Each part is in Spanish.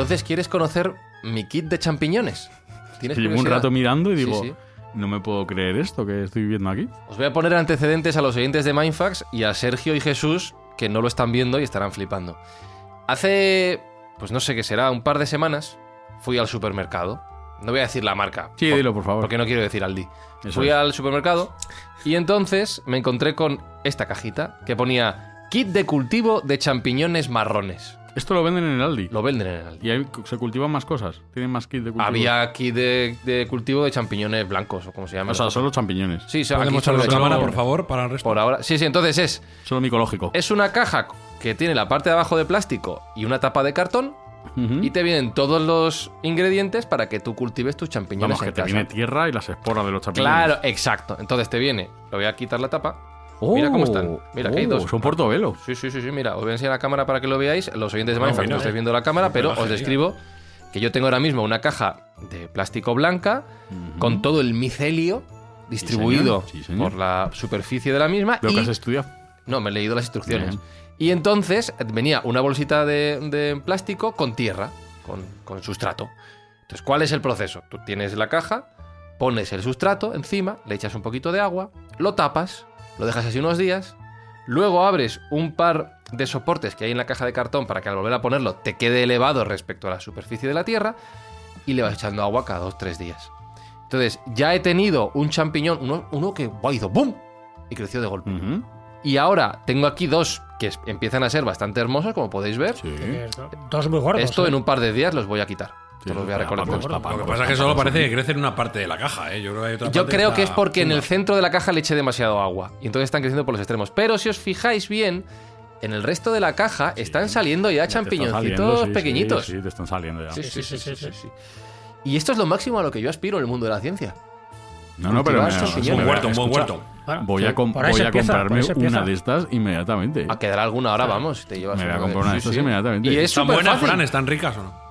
Entonces, ¿quieres conocer mi kit de champiñones? ¿Tienes Llevo un rato mirando y digo, sí. no me puedo creer esto que estoy viendo aquí. Os voy a poner antecedentes a los oyentes de Mindfax y a Sergio y Jesús, que no lo están viendo y estarán flipando. Hace, pues no sé qué será, un par de semanas, fui al supermercado. No voy a decir la marca. Sí, dilo, por favor. Porque no quiero decir Aldi. Eso fui es. al supermercado y entonces me encontré con esta cajita que ponía kit de cultivo de champiñones marrones. Esto lo venden en el Aldi. Lo venden en el Aldi. Y ahí se cultivan más cosas. Tienen más kit de cultivo. Había kit de, de cultivo de champiñones blancos, o como se llama. O sea, solo champiñones. Sí, sí, ¿Podemos aquí solo de cámara, por favor, para el resto? Por ahora. Sí, sí, entonces es. Solo micológico. Es una caja que tiene la parte de abajo de plástico y una tapa de cartón. Y te vienen todos los ingredientes para que tú cultives tus champiñones Vamos, que en te casa. viene tierra y las esporas de los champiñones. Claro, exacto. Entonces te viene. Le voy a quitar la tapa. Mira cómo están. Mira, que hay Oh, dos. Son portobelos. Sí, sí, sí, sí. Mira, os voy a enseñar la cámara para que lo veáis. Los oyentes de mira, no estáis viendo la cámara, pero os describo que yo tengo ahora mismo una caja de plástico blanca con todo el micelio distribuido Sí, señor. por la superficie de la misma. Lo y... que has estudiado. No, me he leído las instrucciones. Bien. Y entonces eh, venía una bolsita de, de plástico con tierra, con, con sustrato. Entonces, ¿cuál es el proceso? Tú tienes la caja, pones el sustrato encima, le echas un poquito de agua, lo tapas, lo dejas así unos días, luego abres un par de soportes que hay en la caja de cartón para que al volver a ponerlo te quede elevado respecto a la superficie de la tierra y le vas echando agua cada dos tres días. Entonces, ya he tenido un champiñón, uno, uno que ¡buah! hizo ¡bum! y creció de golpe. Y ahora tengo aquí dos que empiezan a ser bastante hermosos, como podéis ver. Sí. Dos muy gordos. Esto ¿eh? en un par de días los voy a quitar. Te voy a recolectar. Lo que pasa es que solo parece que crece en una parte de la caja, ¿eh? Yo creo que, hay otra Yo parte creo está que es porque en el centro de la caja le eché demasiado agua. Y entonces están creciendo por los extremos. Pero si os fijáis bien, en el resto de la caja están saliendo ya saliendo, champiñoncitos sí, pequeñitos. Sí, sí, te están saliendo ya. Sí, sí, sí, Sí, sí, sí, sí, sí, sí. Y esto es lo máximo a lo que yo aspiro en el mundo de la ciencia. No, no, pero. Un huerto, un buen huerto. Voy a, com- voy comprarme una de estas inmediatamente. A quedar alguna hora, vamos. Te llevas Me voy a comprar una de estas sí. inmediatamente. Y es ¿Están buenas, fácil. Fran? ¿Están ricas o no?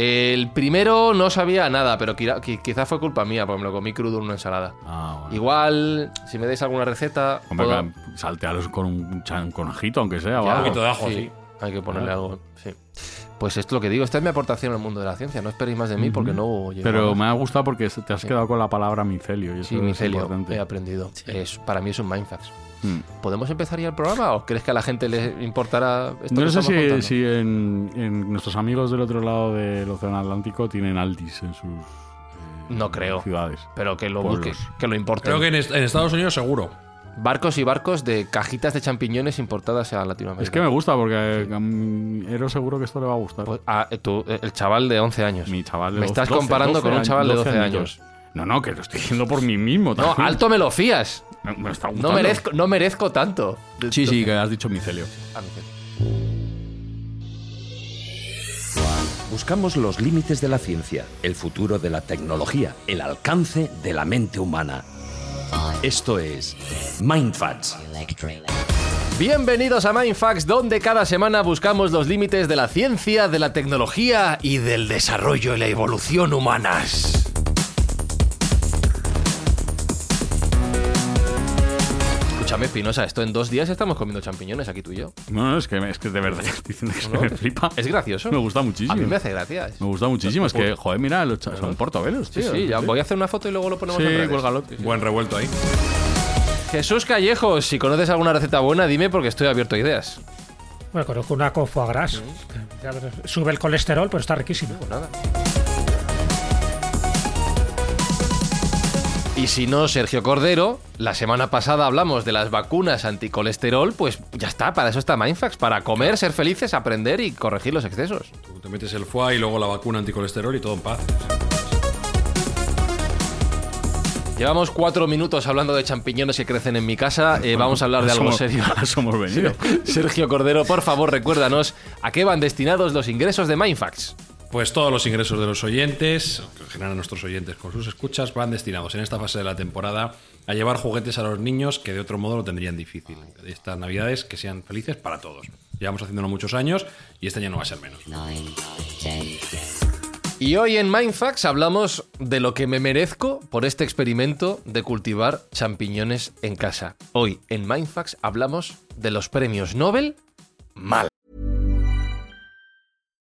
El primero no sabía nada, pero quizá fue culpa mía, porque me lo comí crudo en una ensalada. Ah, bueno. Igual, si me dais alguna receta, Hombre, puedo- claro, saltealos con un chan- conejito, aunque sea. o algo. poquito de ajo, sí. Hay que ponerle Claro. algo, sí. Pues esto es lo que digo, esta es mi aportación al mundo de la ciencia. No esperéis más de mí porque no Pero me ha gustado porque te has quedado con la palabra micelio. Y eso Sí, es micelio, importante. he aprendido. Es, para mí es un mindfax. Mm. ¿Podemos empezar ya el programa o crees que a la gente le importará esto No que sé si, en, en nuestros amigos del otro lado del Océano Atlántico tienen Aldis en sus eh, No creo. ciudades. Pero que lo Pueblos. busque, que lo importen. Creo que en, est- en Estados Unidos seguro. Barcos y barcos de cajitas de champiñones importadas a Latinoamérica. Es que me gusta porque a mí- Ero seguro que esto le va a gustar. Pues, ah, eh, tú, el chaval de 11 años. Mi chaval de Me estás 12, comparando con un chaval de 12 añitos. No, no, que lo estoy diciendo por mí mismo. No, alto me lo fías. Me, me está No merezco, no merezco tanto. Sí, sí, que has dicho micelio. Ah, micelio. Buscamos los límites de la ciencia, el futuro de la tecnología, el alcance de la mente humana. Esto es Mindfacts. Bienvenidos a Mindfax, donde cada semana buscamos los límites de la ciencia, de la tecnología y del desarrollo y la evolución humanas. Escúchame, Espinosa, esto en dos días estamos comiendo champiñones aquí tú y yo. No, no, es que, es que de verdad estoy diciendo que se ¿No? me flipa. Es gracioso. Me gusta muchísimo. A mí me hace gracia. Me gusta muchísimo. Es que, joder, mira, los cha- son portobelos, Sí, tío. sí, ya voy a hacer una foto y luego lo ponemos Sí, en redes. cuélgalo. Buen revuelto ahí. Jesús Callejos, si conoces alguna receta buena, dime porque estoy abierto a ideas. Bueno, conozco una con foie gras. Sube el colesterol, pero está. Pues nada. Y si no, Sergio Cordero, la semana pasada hablamos de las vacunas anticolesterol, pues ya está, para eso está Mindfax, para comer, ser felices, aprender y corregir los excesos. Tú te metes el foie y luego la vacuna anticolesterol y todo en paz. Llevamos cuatro minutos hablando de champiñones que crecen en mi casa. Eh, vamos a hablar de algo Somos- serio. a eso hemos venido. Sergio Cordero, por favor, recuérdanos a qué van destinados los ingresos de Mindfax. Pues todos los ingresos de los oyentes, que generan nuestros oyentes con sus escuchas, van destinados en esta fase de la temporada a llevar juguetes a los niños que de otro modo lo tendrían difícil. Estas navidades que sean felices para todos. Llevamos haciéndolo muchos años y este año no va a ser menos. Y hoy en Mindfax hablamos de lo que me merezco por este experimento de cultivar champiñones en casa. Hoy en Mindfax hablamos de los premios Nobel mal.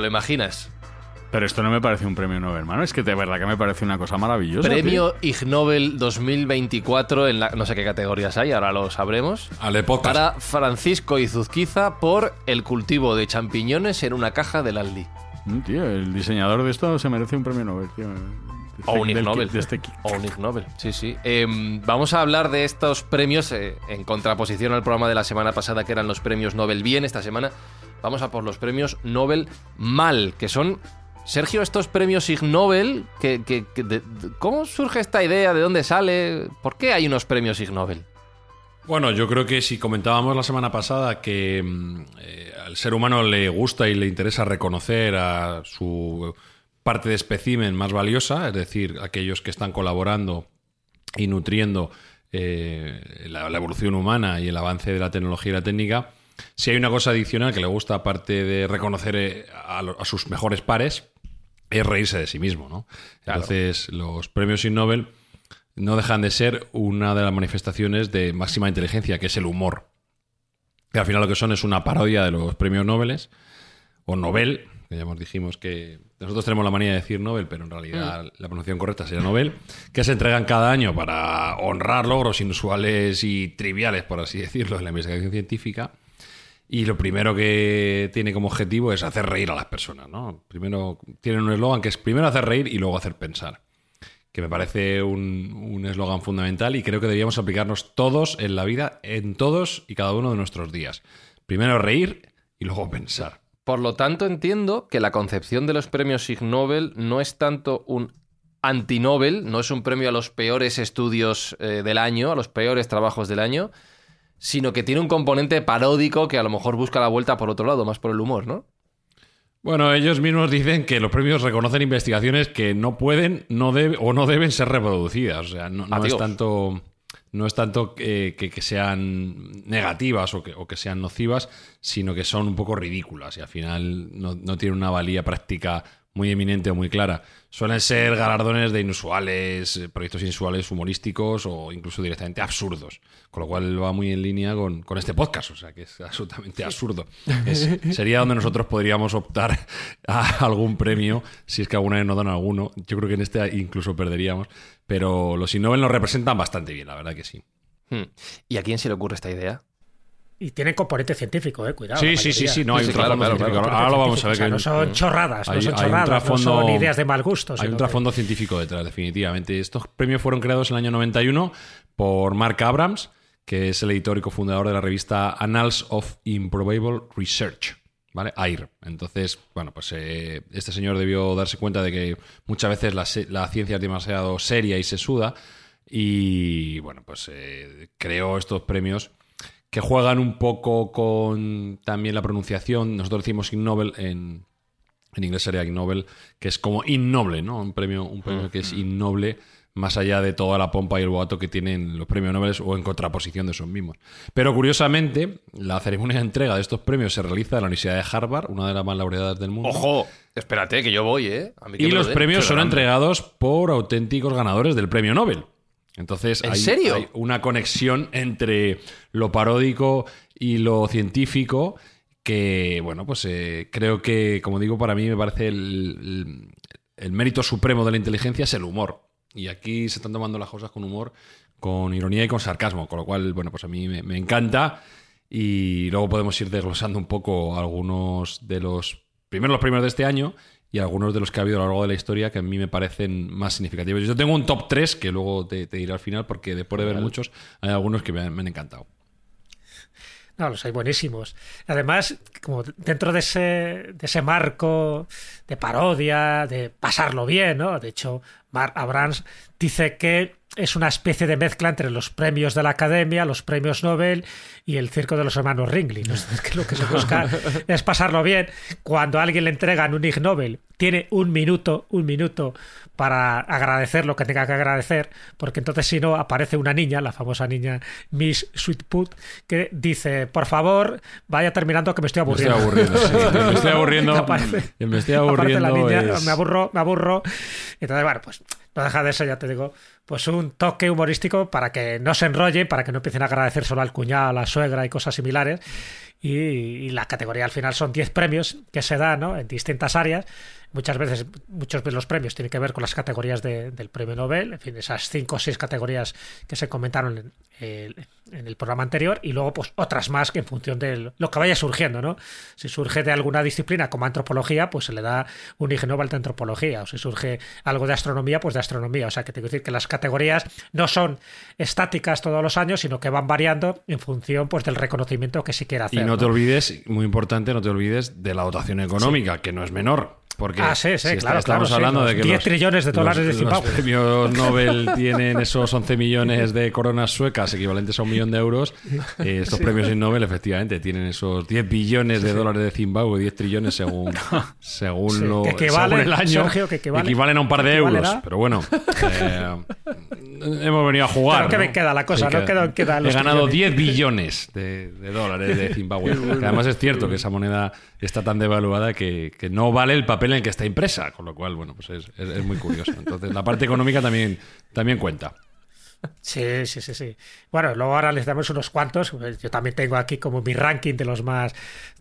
¿Te lo imaginas? Pero esto no me parece un premio Nobel, hermano. Es que de verdad que me parece una cosa maravillosa. Premio Ig Nobel 2024 en la, no sé qué categorías hay, ahora lo sabremos. Ale podcast. Para Francisco Izuzquiza por el cultivo de champiñones en una caja del Aldi. tío. Mm, Tío, el diseñador de esto se merece un premio Nobel, tío. O un Ig Nobel. De este. O un Ig Nobel, sí, sí. Em, vamos a hablar de estos premios eh, en contraposición al programa de la semana pasada, que eran los premios Nobel bien. Esta semana vamos a por los premios Nobel mal, que son. Sergio, estos premios Ig Nobel, que, ¿cómo surge esta idea? ¿De dónde sale? ¿Por qué hay unos premios Ig Nobel? Bueno, yo creo que si comentábamos la semana pasada que mm, eh, al ser humano le gusta y le interesa reconocer a su parte de espécimen más valiosa, es decir, aquellos que están colaborando y nutriendo eh, la evolución humana y el avance de la tecnología y la técnica, si hay una cosa adicional que le gusta, aparte de reconocer eh, a, a sus mejores pares, es reírse de sí mismo, ¿no? Entonces, los premios Ig Nobel no dejan de ser una de las manifestaciones de máxima inteligencia, que es el humor. Que al final lo que son es una parodia de los premios Nobel o Nobel, que ya hemos dijimos que nosotros tenemos la manía de decir Nobel, pero en realidad la pronunciación correcta sería Nobel, que se entregan cada año para honrar logros inusuales y triviales, por así decirlo, en la investigación científica. Y lo primero que tiene como objetivo es hacer reír a las personas, ¿no? Primero tienen un eslogan que es primero hacer reír y luego hacer pensar que me parece un eslogan fundamental y creo que deberíamos aplicarnos todos en la vida, en todos y cada uno de nuestros días. Primero reír y luego pensar. Por lo tanto, entiendo que la concepción de los premios Ig Nobel no es tanto un anti-Nobel, no es un premio a los peores estudios eh, del año, a los peores trabajos del año, sino que tiene un componente paródico que a lo mejor busca la vuelta por otro lado, más por el humor, ¿no? Bueno, ellos mismos dicen que los premios reconocen investigaciones que no pueden no debe, o no deben ser reproducidas. O sea, no, no es tanto, no es tanto eh, que, que sean negativas o que, o que sean nocivas, sino que son un poco ridículas y al final no, no tienen una valía práctica muy eminente o muy clara. Suelen ser galardones de inusuales, eh, proyectos inusuales humorísticos o incluso directamente absurdos. Con lo cual va muy en línea con, con este podcast, o sea que es absolutamente absurdo. Es- sería donde nosotros podríamos optar a algún premio, si es que alguna vez nos dan alguno. Yo creo que en este incluso perderíamos, pero los Ig Nobel nos representan bastante bien, la verdad que sí. Hmm. ¿Y a quién se le ocurre esta idea? Y tienen componente científico, eh, cuidado. Sí, sí, sí, sí, no, hay un trasfondo claro, científico. claro. Ahora lo vamos a ver O sea, que no son chorradas, no son chorradas, no son ideas de mal gusto. Hay un que- trasfondo científico detrás, definitivamente. Estos premios fueron creados en el año 91 por Mark Abrams, que es el editor y cofundador de la revista Annals of Improbable Research. ¿Vale? AIR. Entonces, bueno, pues eh, este señor debió darse cuenta de que muchas veces la ciencia es demasiado seria y sesuda. Y bueno, pues eh, creó estos premios que juegan un poco con también la pronunciación. Nosotros decimos Ig Nobel en, en inglés sería Ig Nobel, que es como innoble, ¿no? Un premio, un premio que es innoble más allá de toda la pompa y el boato que tienen los premios Nobel o en contraposición de esos mismos. Pero curiosamente, la ceremonia de entrega de estos premios se realiza en la Universidad de Harvard, una de las más laureadas del mundo. Ojo, espérate, que yo voy, ¿eh? A mí que Y lo los premios son entregados por auténticos ganadores del premio Nobel. Entonces, ¿En hay, serio? hay una conexión entre lo paródico y lo científico que, bueno, pues eh, creo que, como digo, para mí me parece el, el- el mérito supremo de la inteligencia es el humor. Y aquí se están tomando las cosas con humor, con ironía y con sarcasmo, con lo cual, bueno, pues a mí me, me encanta. Y luego podemos ir desglosando un poco algunos de los, primero los primeros de este año y algunos de los que ha habido a lo largo de la historia que a mí me parecen más significativos. Yo tengo un top 3 que luego te, te diré al final porque después de ver muchos hay algunos que me han, me han encantado. No, los hay buenísimos. Además, como dentro de ese, de ese marco de parodia, de pasarlo bien, ¿no? De hecho, Mark Abrams dice que es una especie de mezcla entre los premios de la Academia, los premios Nobel y el circo de los hermanos Ringling. ¿no? Es que lo que se busca es pasarlo bien. Cuando a alguien le entregan un Ig Nobel, tiene un minuto, un minuto para agradecer lo que tenga que agradecer, porque entonces si no aparece una niña, la famosa niña Miss Sweetput, que dice, por favor, vaya terminando que me estoy Me estoy aburriendo. aburriendo. sí. me estoy aburriendo. Aparece- me estoy aburriendo. la niña, es- me aburro, me aburro. Entonces, bueno, pues no deja de ser, ya te digo, pues un toque humorístico para que no se enrollen, para que no empiecen a agradecer solo al cuñado, a la suegra y cosas similares. Y, y la categoría al final son 10 premios que se dan ¿no? en distintas áreas. Muchas veces, muchos de los premios tienen que ver con las categorías de- del premio Nobel, en fin, esas 5 o 6 categorías que se comentaron en el, en el programa anterior, y luego pues otras más que en función de lo que vaya surgiendo, ¿no? Si surge de alguna disciplina como antropología, pues se le da un Ig Nobel de antropología, o si surge algo de astronomía, pues de astronomía. O sea, que tengo que decir que las categorías no son estáticas todos los años, sino que van variando en función pues del reconocimiento que se quiera hacer. Y no te olvides, muy importante, no te olvides de la dotación económica, que no es menor. Porque Ah, sí, sí, si está- claro, estamos claro, hablando de que 10 los- trillones de dólares de los- Zimbabue. Los premios Nobel tienen esos 11 millones de coronas suecas equivalentes a un millón de euros. Eh, estos premios Nobel, efectivamente, tienen esos 10 billones de dólares de Zimbabue, 10 trillones según, según, lo, que equivale, según el año. Sergio, que equivale- equivalen a un par de euros. Pero bueno, eh, hemos venido a jugar. Claro que me queda la cosa, no He ganado trillones. 10 billones de, de dólares de Zimbabue. Que además es cierto que esa moneda está tan devaluada que, que no vale el papel en el que está impresa, con lo cual, bueno, pues es, es- muy curioso. Entonces, la parte económica también, también cuenta. Sí, sí, sí, sí. Bueno, luego ahora les damos unos cuantos. Yo también tengo aquí como mi ranking de los más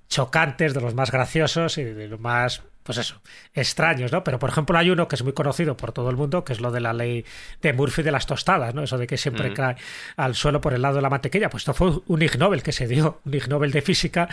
chocantes, de los más graciosos y de los más, pues eso, extraños, ¿no? Pero por ejemplo hay uno que es muy conocido por todo el mundo, que es lo de la ley de Murphy de las tostadas, ¿no? Eso de que siempre cae al suelo por el lado de la mantequilla. Pues esto fue un Ig Nobel que se dio, un Ig Nobel de física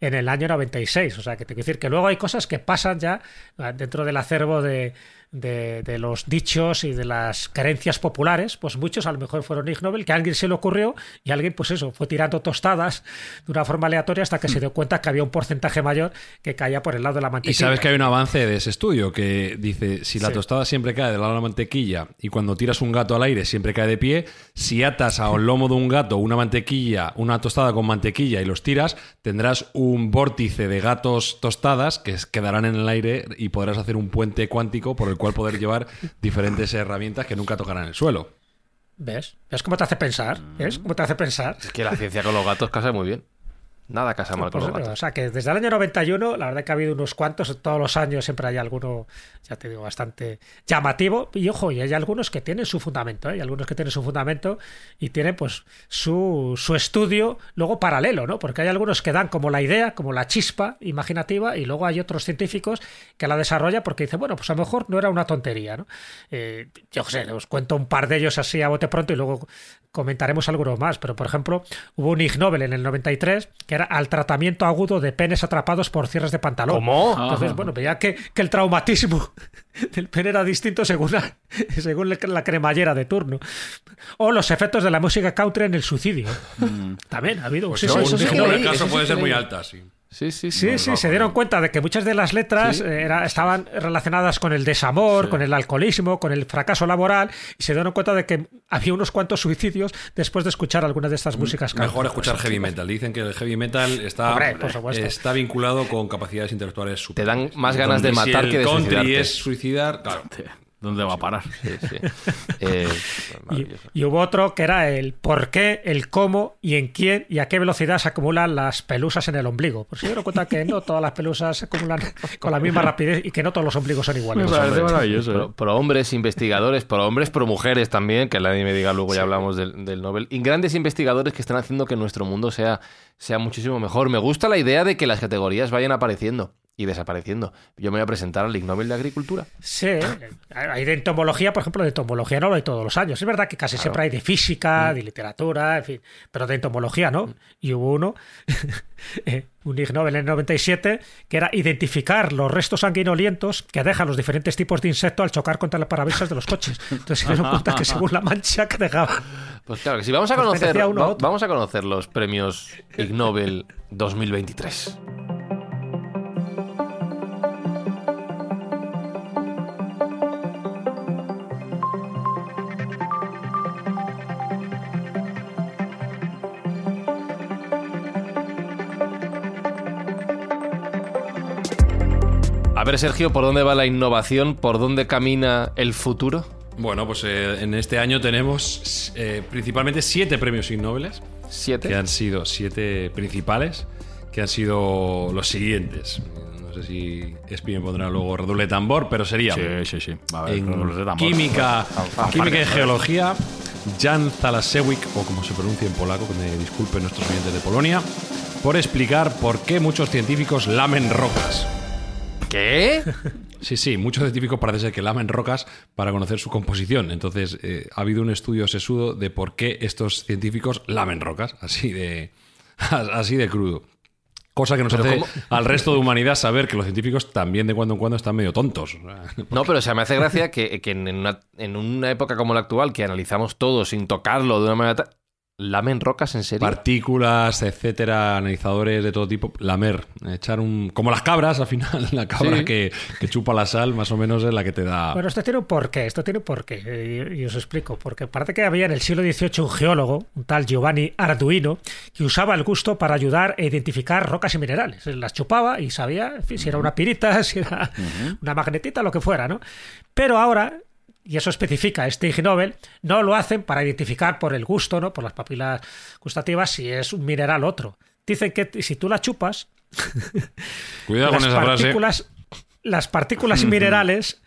en el año 96. O sea, que te quiero decir que luego hay cosas que pasan ya ah, dentro del acervo de, de, de los dichos y de las creencias populares, pues muchos a lo mejor fueron Ig Nobel, que a alguien se le ocurrió y alguien, pues eso, fue tirando tostadas de una forma aleatoria hasta que se dio cuenta que había un porcentaje mayor que caía por el lado de la Y mantequilla. sabes que hay un avance de ese estudio que dice, si la Sí. tostada siempre cae del lado de la mantequilla y cuando tiras un gato al aire siempre cae de pie, si atas a un lomo de un gato una mantequilla, una tostada con mantequilla y los tiras, tendrás un vórtice de gatos tostadas que quedarán en el aire y podrás hacer un puente cuántico por el cual poder llevar diferentes herramientas que nunca tocarán el suelo. ¿Ves? ¿Ves cómo te hace pensar? ¿Ves cómo te hace pensar? Es que la ciencia con los gatos casa muy bien. Nada casa mal con Pues, los o sea que desde el año 91, la verdad que ha habido unos cuantos, todos los años siempre hay alguno, ya te digo, bastante llamativo. Y ojo, y hay algunos que tienen su fundamento, ¿eh? hay algunos que tienen su fundamento y tienen pues su, su estudio luego paralelo, ¿no? Porque hay algunos que dan como la idea, como la chispa imaginativa, y luego hay otros científicos que la desarrollan porque dicen, bueno, pues a lo mejor no era una tontería, ¿no? Eh, yo sé, os cuento un par de ellos así a bote pronto y luego comentaremos algunos más, pero por ejemplo, hubo un Ig Nobel en el 93 que era al tratamiento agudo de penes atrapados por cierres de pantalón. ¿Cómo? Entonces, bueno, veía que, que el traumatismo del pene era distinto según la, según la- cremallera de turno. O los efectos de la música country en el suicidio. También ha habido Pues sí, no, sí, eso un sí caso puede ser muy alta, sí. Sí, sí, Sí, sí, se dieron cuenta de que muchas de las letras eh, era- estaban relacionadas con el desamor, con el alcoholismo, con el fracaso laboral, y se dieron cuenta de que había unos cuantos suicidios después de escuchar algunas de estas músicas. Mejor escuchar heavy metal. Dicen que el heavy metal está, Hombre, está vinculado con capacidades intelectuales Te dan superiores. más ganas de matar si que de el country suicidarte. es suicidar, claro. ¿Dónde va a parar? Sí, sí. Eh, Y, maravilloso. y hubo otro que era el por qué, el cómo y en quién y a qué velocidad se acumulan las pelusas en el ombligo. Pues se dieron cuenta que no todas las pelusas se acumulan con la misma rapidez y que no todos los ombligos son iguales. Me maravilloso. Pro, ¿eh? pro hombres investigadores, pro hombres, pro mujeres también, que nadie me diga luego ya hablamos del, del Nobel. Y grandes investigadores que están haciendo que nuestro mundo sea, sea muchísimo mejor. Me gusta la idea de que las categorías vayan apareciendo y desapareciendo. Yo me voy a presentar al Ig Nobel de Agricultura. Sí, hay de entomología, por ejemplo, de entomología no lo hay todos los años. Es verdad que casi siempre hay de física, de literatura, en fin, pero de entomología no. Y hubo uno, eh, un Ig Nobel en el 97, que era identificar los restos sanguinolientos que dejan los diferentes tipos de insectos al chocar contra las parabrisas de los coches. Entonces se dieron cuenta que según la mancha que dejaba. Pues claro, que si vamos a Pues conocer, a vamos a conocer los premios Ig Nobel 2023. Ver, Sergio, ¿por dónde va la innovación? ¿Por dónde camina el futuro? Bueno, pues eh, en este año tenemos eh, principalmente siete premios Ig Nobel, que ¿Siete? han sido siete principales, que han sido los siguientes. No sé si Espi me pondrá luego redoble tambor, pero sería Sí, sí, sí. Va a ver, en de tambor. química, química y geología, Jan Zalasewicz, o como se pronuncia en polaco, que me disculpen nuestros oyentes de Polonia, por explicar por qué muchos científicos lamen rocas. ¿Qué? Sí, sí, muchos científicos parece ser que lamen rocas para conocer su composición. Entonces, eh, ha habido un estudio sesudo de por qué estos científicos lamen rocas, así de, así de crudo. Cosa que nos hace ¿cómo? al resto de humanidad saber que los científicos también de cuando en cuando están medio tontos. No, pero o sea, me hace gracia que, que en, una, en una época como la actual, que analizamos todo sin tocarlo de una manera... ¿Lamen rocas en serio? Partículas, etcétera, analizadores de todo tipo. Lamer, echar un. Como las cabras, al final, la cabra Sí. que, que chupa la sal, más o menos es la que te da. Bueno, esto tiene un porqué, esto tiene un porqué, eh, y, y os explico. Porque parece que había en el siglo XVIII un geólogo, un tal Giovanni Arduino, que usaba el gusto para ayudar a identificar rocas y minerales. Él Las chupaba y sabía en fin, si era una pirita, si era una magnetita, lo que fuera, ¿no? Pero ahora, y eso especifica este Ig Nobel, no lo hacen para identificar por el gusto, ¿no? Por las papilas gustativas, si es un mineral otro. Dicen que si tú la chupas, Cuidado las con esa frase. partículas, las partículas minerales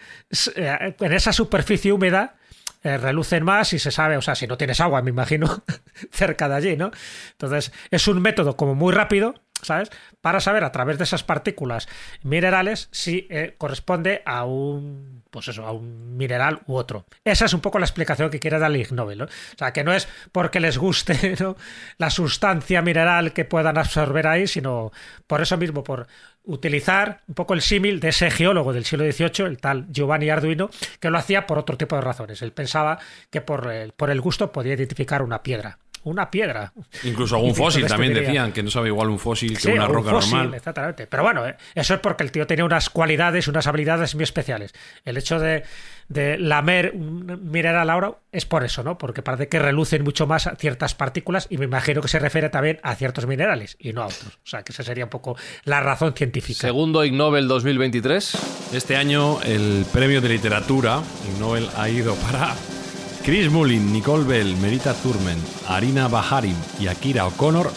eh, en esa superficie húmeda eh, relucen más y se sabe, o sea, si no tienes agua, me imagino, cerca de allí, ¿no? Entonces, es un método como muy rápido, ¿sabes? Para saber a través de esas partículas minerales si eh, corresponde a un, pues eso, a un mineral u otro. Esa es un poco la explicación que quiere dar el Ig Nobel, ¿no? O sea, que no es porque les guste la sustancia mineral que puedan absorber ahí, sino por eso mismo, por utilizar un poco el símil de ese geólogo del siglo XVIII, el tal Giovanni Arduino, que lo hacía por otro tipo de razones. Él pensaba que por el, por el gusto podía identificar una piedra. Una piedra. Incluso algún fósil también decían que no sabe igual un fósil que Sí, una o un roca fósil, normal. Exactamente. Pero bueno, eh, eso es porque el tío tenía unas cualidades, unas habilidades muy especiales. El hecho de, de lamer un mineral ahora es por eso, ¿no? Porque parece que relucen mucho más a ciertas partículas y me imagino que se refiere también a ciertos minerales y no a otros. O sea, que esa sería un poco la razón científica. Segundo Ig Nobel 2023. Este año el premio de literatura, Ig Nobel, ha ido para Chris Mullin, Nicole Bell, Merita Turmen, Arina Baharim y Akira O'Connor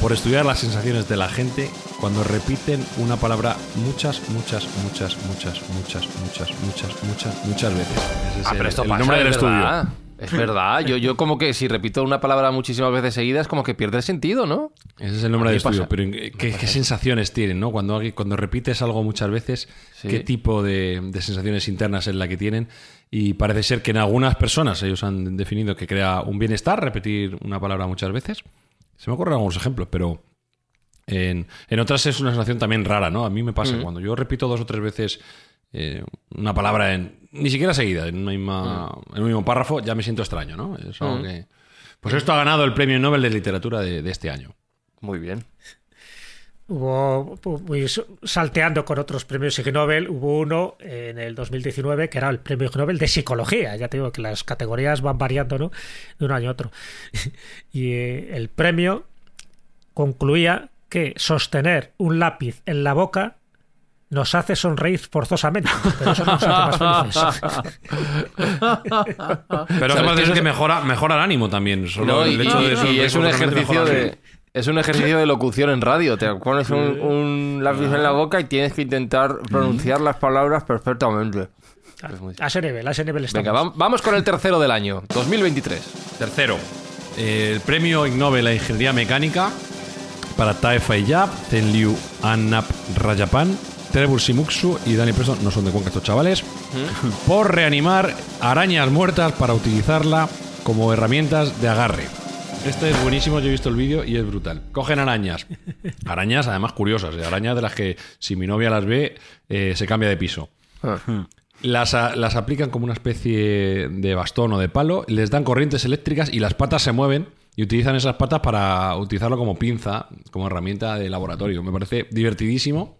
por estudiar las sensaciones de la gente cuando repiten una palabra muchas, muchas, muchas, muchas, muchas, muchas, muchas, muchas, muchas veces. Ese es Ah, pero el, esto el pasa, nombre del es estudio. verdad. Es verdad, yo, yo como que si repito una palabra muchísimas veces seguidas, como que pierde el sentido, ¿no? Ese es el nombre del estudio. pasa. Pero ¿qué, qué sensaciones tienen, no? Cuando, alguien- cuando repites algo muchas veces, Sí. ¿qué tipo de, de sensaciones internas es la que tienen? Y parece ser que en algunas personas ellos han definido que crea un bienestar repetir una palabra muchas veces. Se me ocurren algunos ejemplos, pero en, en otras es una sensación también rara, ¿no? A mí me pasa, cuando yo repito dos o tres veces eh, una palabra en ni siquiera seguida, en, una misma- en un mismo párrafo, ya me siento extraño, ¿no? Es algo que... Pues esto ha ganado el premio Nobel de Literatura de, de este año. Muy bien. Hubo, salteando con otros premios Ig Nobel, hubo uno en el 2019 que era el premio Ig Nobel de psicología. Ya te digo que las categorías van variando ¿no? de un año a otro. Y eh, el premio concluía que sostener un lápiz en la boca nos hace sonreír forzosamente, pero eso no nos hace más felices. Pero ¿Sabes además eso que mejora, mejora el ánimo también. Solo No, y, el hecho de y- eso y es un ejercicio de. Es un ejercicio de locución en radio. Te pones un, un lápiz en la boca y tienes que intentar pronunciar las palabras perfectamente. Es muy- A ese nivel, a ese nivel estamos. Venga, vam- vamos con el tercero del año, 2023. Tercero, el premio Ig Nobel a Ingeniería Mecánica para Tae Faiyab, Tenliu Annap Rajapan, Trevor Simuksu y Danny Preston, no son de Cuenca estos chavales, por reanimar arañas muertas para utilizarla como herramientas de agarre. Este es buenísimo, yo he visto el vídeo y es brutal. Cogen arañas, arañas además curiosas, de arañas de las que si mi novia las ve eh, se cambia de piso. Las, a- las aplican como una especie de bastón o de palo, les dan corrientes eléctricas y las patas se mueven y utilizan esas patas para utilizarlo como pinza, como herramienta de laboratorio. Me parece divertidísimo,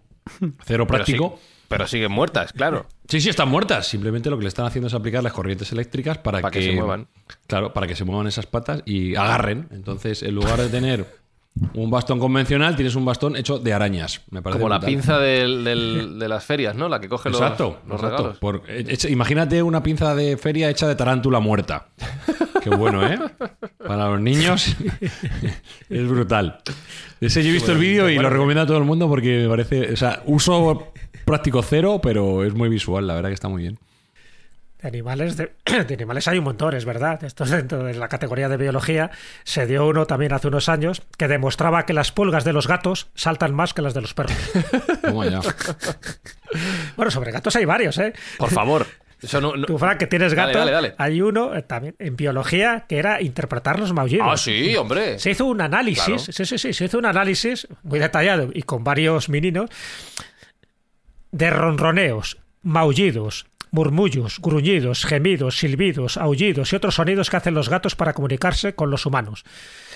cero práctico. Pero, siguen muertas, claro. Sí, sí, están muertas. Simplemente lo que le están haciendo es aplicar las corrientes eléctricas para, Para que se muevan. Claro, para que se muevan esas patas y agarren. Entonces, en lugar de tener un bastón convencional, tienes un bastón hecho de arañas. Me parece Como la pinza del- del- de las ferias, ¿no? La que coge los, Exacto, los exacto. regalos. Por- hecha- imagínate una pinza de feria hecha de tarántula muerta. Qué bueno, ¿eh? Para los niños es brutal. Ese yo he visto el vídeo y lo recomiendo a todo el mundo porque me parece, o sea, uso práctico cero, pero es muy visual, la verdad que está muy bien. De animales, de, de animales hay un montón, es verdad. Esto es dentro de la categoría de biología. Se dio uno también hace unos años que demostraba que las pulgas de los gatos saltan más que las de los perros. Bueno, sobre gatos hay varios, ¿eh? Por favor. Eso no, no- Tú, Frank, que tienes Dale, gato, dale, dale. hay uno eh, también en biología que era interpretar los maullidos. Ah, sí, hombre. Se hizo un análisis, Claro. sí, sí, sí, se hizo un análisis muy detallado y con varios meninos de ronroneos, maullidos, murmullos, gruñidos, gemidos, silbidos, aullidos y otros sonidos que hacen los gatos para comunicarse con los humanos.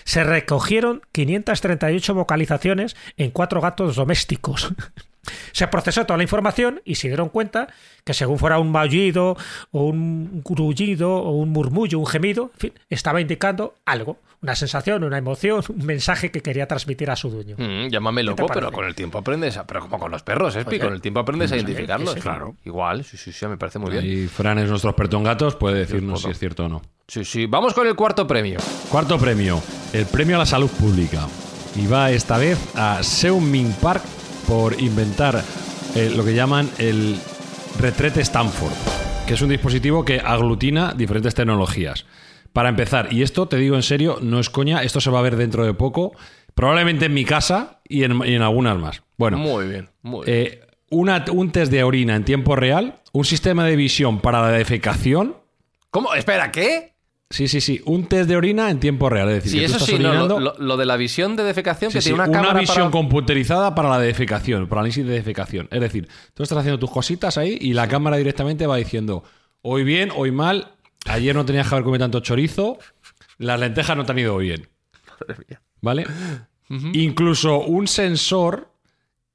Se recogieron 538 vocalizaciones en cuatro gatos domésticos. Se procesó toda la información y se dieron cuenta que según fuera un maullido o un grullido o un murmullo, un gemido, estaba indicando algo, una sensación, una emoción, un mensaje que quería transmitir a su dueño. Mm, llámame ¿Qué te loco, pero con el tiempo aprendes a... Pero como con los perros, Espi, Oye, con el tiempo aprendes a identificarlos. sí, sí. Claro. Igual, sí, sí, sí, me parece muy bien. Y Fran es nuestro experto en gatos, puede decirnos si es cierto o no. Sí, sí. Vamos con el cuarto premio. Cuarto premio, el premio a la salud pública. Y va esta vez a Seung-Min Park por inventar eh, lo que llaman el retrete Stanford, que es un dispositivo que aglutina diferentes tecnologías. Para empezar, y esto te digo en serio, no es coña, esto se va a ver dentro de poco, probablemente en mi casa y en, y en algunas más. Bueno, Muy bien, muy bien. eh, una- un test de orina en tiempo real, un sistema de visión para la defecación ¿Cómo? Espera, ¿qué? Sí, sí, sí. Un test de orina en tiempo real. Es decir, Sí, que tú eso estás sí, no, lo, orinando- lo- lo de la visión de defecación, Sí, que sí, tiene una, una, cámara visión para... computerizada para la defecación, para análisis de defecación. Es decir, tú estás haciendo tus cositas ahí y la cámara directamente va diciendo hoy bien, hoy mal, ayer no tenías que haber comido tanto chorizo, las lentejas no te han ido bien. ¿Vale? Incluso un sensor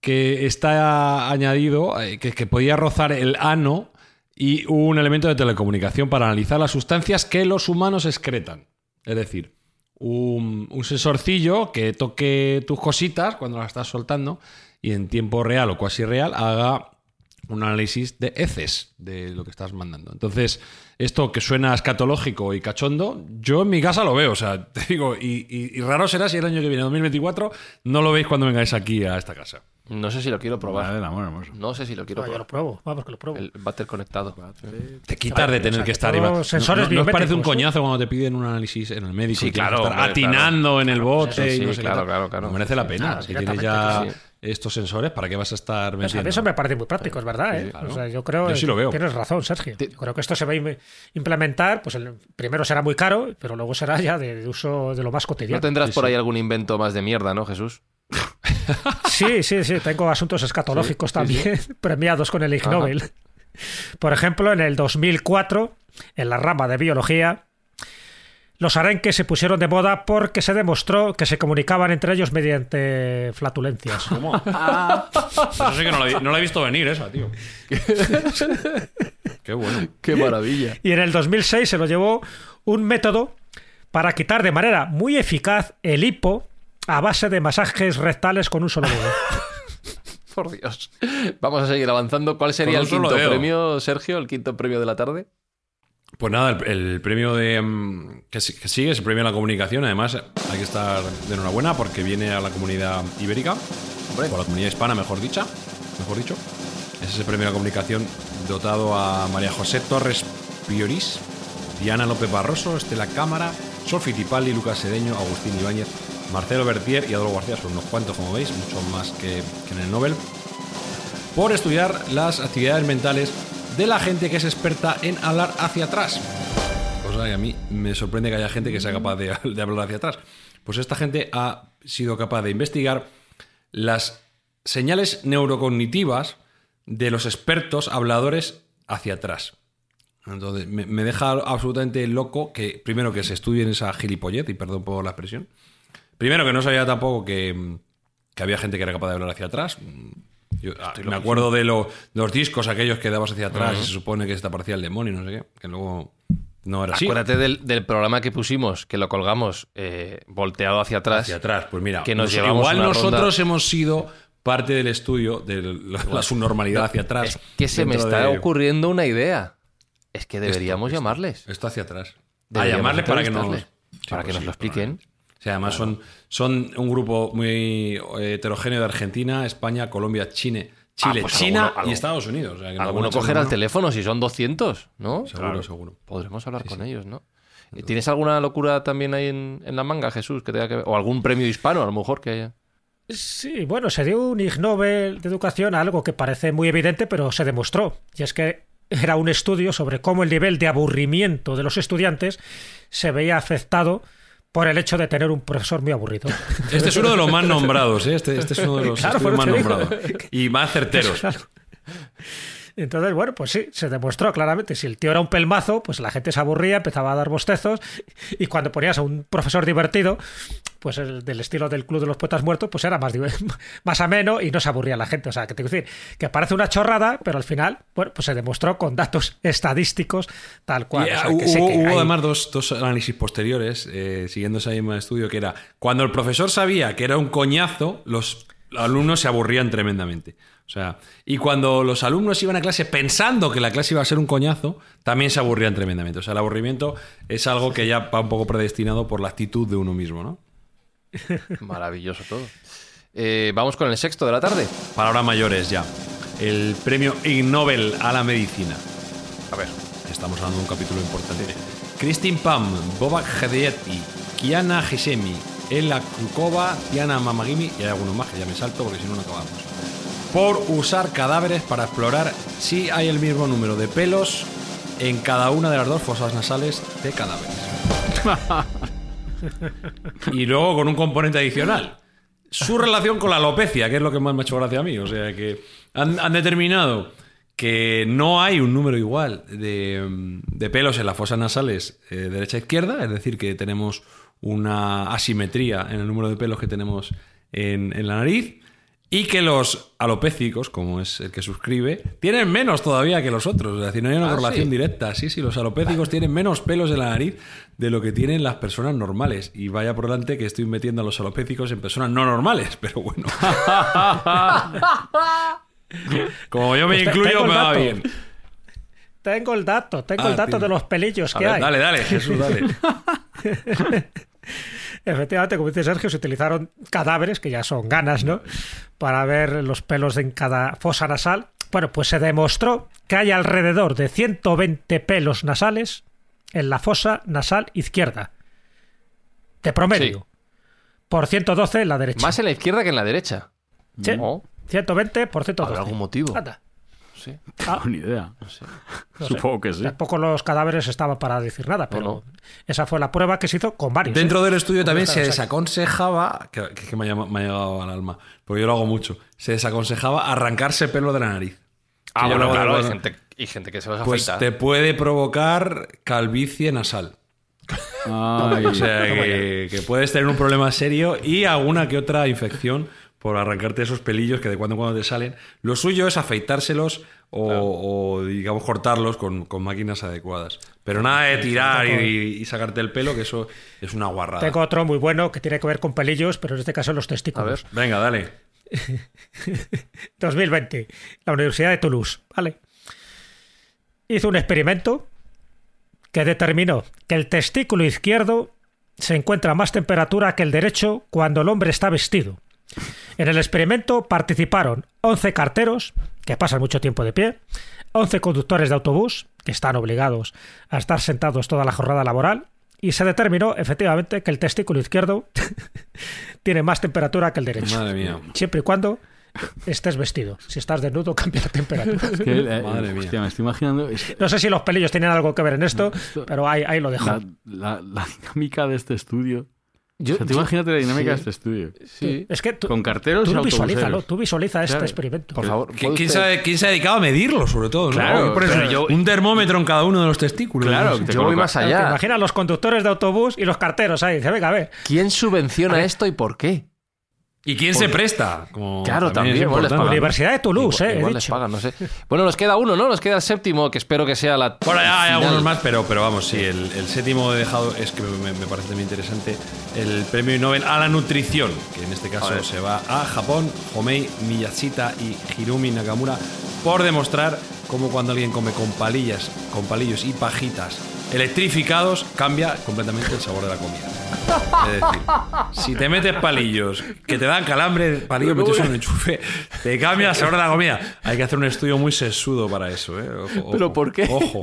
que está añadido, eh, que, que podía rozar el ano y un elemento de telecomunicación para analizar las sustancias que los humanos excretan. Es decir, un, un sensorcillo que toque tus cositas cuando las estás soltando y en tiempo real o cuasi real haga un análisis de heces de lo que estás mandando. Entonces, esto que suena escatológico y cachondo, yo en mi casa lo veo, o sea, te digo, y, y- y raro será si el año que viene, 2024, no lo veis cuando vengáis aquí a esta casa. No sé si lo quiero probar. Amor hermoso. No sé si lo quiero No, yo lo probar. pruebo, vamos que lo pruebo. El váter conectado. Te quitas de tener o sea, que estar. Iván. sensores ¿No, no os parece un coñazo cuando te piden un análisis en el médico? Sí, y claro, estar hombre, atinando en el bote Sí, sí, y no sé claro, claro, claro. No merece la pena. Si tienes directamente, ya sí. Estos sensores, ¿para qué vas a estar Pues a metiendo? mí eso me parece muy práctico, es verdad. ¿eh? claro. O sea, yo creo Yo sí que lo veo. tienes razón, Sergio. Yo creo que esto se va a im- implementar, pues el, primero será muy caro, pero luego será ya de, de uso de lo más cotidiano. No tendrás por ahí algún invento más de mierda, ¿no, Jesús? Sí, sí, sí, tengo asuntos escatológicos también premiados con el Ig Ajá. Nobel. Por ejemplo, en el 2004, en la rama de biología, los arenques se pusieron de moda porque se demostró que se comunicaban entre ellos mediante flatulencias. ¿Cómo? Eso sí que no la, vi- no la he visto venir, esa, tío. Qué bueno. ¡Qué maravilla! Y en el 2006 se lo llevó un método para quitar de manera muy eficaz el hipo a base de masajes rectales con un solo dedo. Por Dios. Vamos a seguir avanzando. ¿Cuál sería el quinto premio, Sergio? ¿El quinto premio de la tarde? Pues nada, el, el premio de mm, que, si- que sigue es el premio a la comunicación. Además, hay que estar de enhorabuena porque viene a la comunidad ibérica, o a la comunidad hispana, mejor dicha, mejor dicho. Es ese premio a la comunicación dotado a María José Torres Piorís, Diana López Barroso, Estela Cámara, Sol Fittipaldi, Lucas Sedeño, Agustín Ibáñez, Marcelo Bertier y Adolfo García. Son unos cuantos, como veis, mucho más que, que en el Nobel por estudiar las actividades mentales de la gente que es experta en hablar hacia atrás. Cosa que a mí me sorprende que haya gente que sea capaz de, hablar hacia atrás. Pues esta gente ha sido capaz de investigar las señales neurocognitivas de los expertos habladores hacia atrás. Entonces, me, me deja absolutamente loco que, primero, que se estudien esa gilipollez, y perdón por la expresión. Primero, que no sabía tampoco que, que había gente que era capaz de hablar hacia atrás. Yo, ah, me acuerdo de, lo- de los discos aquellos que dabas hacia atrás y se supone que se te aparecía el demonio no sé qué, que luego no era así. Acuérdate del, del programa que pusimos, que lo colgamos eh, volteado hacia atrás. hacia atrás. Pues mira, Que nos nos- llevamos igual nosotros ronda- hemos sido parte del estudio de la, la subnormalidad hacia atrás. Es que se me está de- ocurriendo una idea. Es que deberíamos esto. llamarles. Esto hacia atrás. A llamarles para que nos. Sí, para pues que nos sí, lo expliquen. O sea, además son, son un grupo muy eh, heterogéneo de Argentina, España, Colombia, Chile, Chile, pues China alguno- y Estados Unidos. O sea, que Alguno cogerá el teléfono si son 200, ¿no? Seguro, seguro. Podremos hablar con ellos, ¿no? ¿Y ¿Tienes alguna locura también ahí en, en la manga, Jesús, que tenga que ver? O algún premio hispano, a lo mejor, que haya. Sí, bueno, se dio un Ig Nobel de Educación a algo que parece muy evidente, pero se demostró. Y es que era un estudio sobre cómo el nivel de aburrimiento de los estudiantes se veía afectado por el hecho de tener un profesor muy aburrido. Este es uno de los más nombrados, ¿eh? este, este es uno de los Claro, por más nombrados. Y más certeros. Entonces, bueno, pues sí, se demostró claramente. Si el tío era un pelmazo, pues la gente se aburría, empezaba a dar bostezos. Y cuando ponías a un profesor divertido, pues el del estilo del Club de los Poetas Muertos, pues era más, más ameno y no se aburría la gente. O sea, que te quiero decir que parece una chorrada, pero al final, bueno, pues se demostró con datos estadísticos tal cual. Y, O sea, ah, que hubo que hubo hay- además dos, dos análisis posteriores, eh, siguiendo ese mismo estudio, que era cuando el profesor sabía que era un coñazo, los alumnos se aburrían tremendamente. O sea, y cuando los alumnos iban a clase pensando que la clase iba a ser un coñazo, también se aburrían tremendamente. O sea, el aburrimiento es algo que ya va un poco predestinado por la actitud de uno mismo, ¿no? Maravilloso todo. Eh, Vamos con el sexto de la tarde. Palabras mayores ya. El premio Ig Nobel a la medicina. A ver. Estamos hablando de un capítulo importante. Kristin Pam, Bobak Hedayati, Kiana Hishemi, Ella Krukova, Tiana Mamagimi y hay algunos más que ya me salto porque si no, no acabamos. Por usar cadáveres para explorar si hay el mismo número de pelos en cada una de las dos fosas nasales de cadáveres. y luego con un componente adicional. Su relación con la alopecia, que es lo que más me ha hecho gracia a mí. O sea que han, determinado que no hay un número igual de, pelos en las fosas nasales eh, derecha e izquierda, es decir, que tenemos una asimetría en el número de pelos que tenemos en, en la nariz, y que los alopécicos, como es el que suscribe, tienen menos todavía que los otros. Es decir, no hay una Ah, correlación sí. directa. Sí, sí, los alopécicos tienen menos pelos en la nariz de lo que tienen las personas normales. Y vaya por delante que estoy metiendo a los alopécicos en personas no normales, pero bueno. Como yo me Pues incluyo, me va dato. bien. Tengo el dato, tengo Ah, el dato tienes. de los pelillos A que ver, hay. dale, dale, Jesús, dale. Efectivamente, como dice Sergio, se utilizaron cadáveres, que ya son ganas, ¿no? Para ver los pelos en cada fosa nasal. Bueno, pues se demostró que hay alrededor de 120 pelos nasales en la fosa nasal izquierda. De promedio. Sí. Por 112 en la derecha. Más en la izquierda que en la derecha. Sí. Oh, 120 por 112. ¿Habrá algún motivo? Anda. Sí. Ah, Ni idea. No sé. no sé. Supongo que sí. Tampoco los cadáveres estaban para decir nada, pero no. esa fue la prueba que se hizo con varios. ¿eh? Dentro del estudio también se desaconsejaba, que, que- que me, ha, llamado- me ha llegado al alma, porque yo lo hago mucho, se desaconsejaba arrancarse pelo de la nariz. Ah, bueno, claro, hay gente, y gente que se los Pues afeita. te puede provocar calvicie nasal. Ay, O sea, que, que puedes tener un problema serio y alguna que otra infección por arrancarte esos pelillos que de cuando en cuando te salen. Lo suyo es afeitárselos o, o, digamos, cortarlos con, con máquinas adecuadas. Pero nada de tirar y, y sacarte el pelo, que eso es una guarrada. Tengo otro muy bueno que tiene que ver con pelillos, pero en este caso los A testículos. ver. Venga, dale. 2020, la Universidad de Toulouse, ¿vale? Hizo un experimento que determinó que el testículo izquierdo se encuentra a más temperatura que el derecho cuando el hombre está vestido. En el experimento participaron 11 carteros, que pasan mucho tiempo de pie, 11 conductores de autobús, que están obligados a estar sentados toda la jornada laboral, y se determinó efectivamente que el testículo izquierdo tiene más temperatura que el derecho. Madre mía. Siempre y cuando estés vestido. Si estás desnudo, cambia la temperatura. es que, eh, Madre mía. hostia, me estoy imaginando es- No sé si los pelillos tienen algo que ver en esto, pero ahí, ahí lo dejo. la, la- la dinámica de este estudio. Yo- o sea, tú yo- imagínate la dinámica sí. de este estudio. Sí. Es que tú, Con carteros tú y visualízalo, tú visualiza este Claro. experimento. Por favor, ¿Quién, ¿puede quién usted- sabe- quién se ha dedicado a medirlo, sobre todo? Claro, ponerse pero yo- un termómetro en cada uno de los testículos. Claro, ¿no? te Yo voy más Claro, allá. te imaginas los conductores de autobús y los carteros ahí. Dice, venga, a ver. ¿Quién subvenciona esto y por qué? ¿Y quién se presta? Como Claro, también, les importante. pagan. Universidad de Toulouse, igual eh, igual les pagan, no sé. Bueno, nos queda uno, ¿no? Nos queda el séptimo, que espero que sea la. Bueno, ya hay final. algunos más, pero, pero vamos, sí, el, el séptimo he dejado, es que me, me parece muy interesante, el premio Nobel a la nutrición, que en este caso se va a Japón, Homei Miyashita y Hirumi Nakamura, por demostrar cómo cuando alguien come con palillas, con palillos y pajitas electrificados, cambia completamente el sabor de la comida. Es decir, si te metes palillos que te dan calambre, palillos metidos en un enchufe, te cambia el sabor de la comida. Hay que hacer un estudio muy sesudo para eso, ¿eh? Ojo, ¿Pero por qué? Ojo.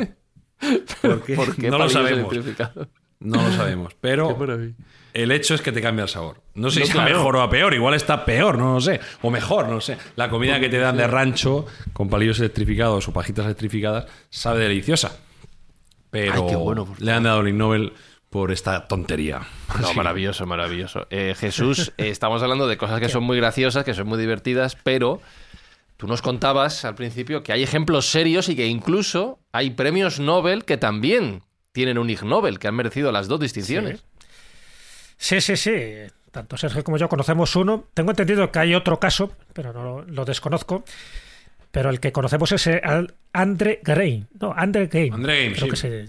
¿Por qué? ¿Por qué no lo sabemos. No lo sabemos. Pero el hecho es que te cambia el sabor. No sé No, si claro. a mejor o a peor. Igual está peor, no lo sé. O mejor, no lo sé. La comida que te dan de rancho con palillos electrificados o pajitas electrificadas sabe deliciosa. Pero Ay, qué bueno, por le han dado el Ig Nobel por esta tontería. No, Sí. maravilloso, maravilloso. Eh, Jesús, eh, estamos hablando de cosas que son muy graciosas, que son muy divertidas, pero tú nos contabas al principio que hay ejemplos serios y que incluso hay premios Nobel que también tienen un Ig Nobel, que han merecido las dos distinciones. Sí, sí, sí. Tanto Sergio como yo conocemos uno. Tengo entendido que hay otro caso, pero no lo, lo desconozco. Pero el que conocemos es el Andre Grey. No, Andre Game. Andre Game, Creo sí. que se-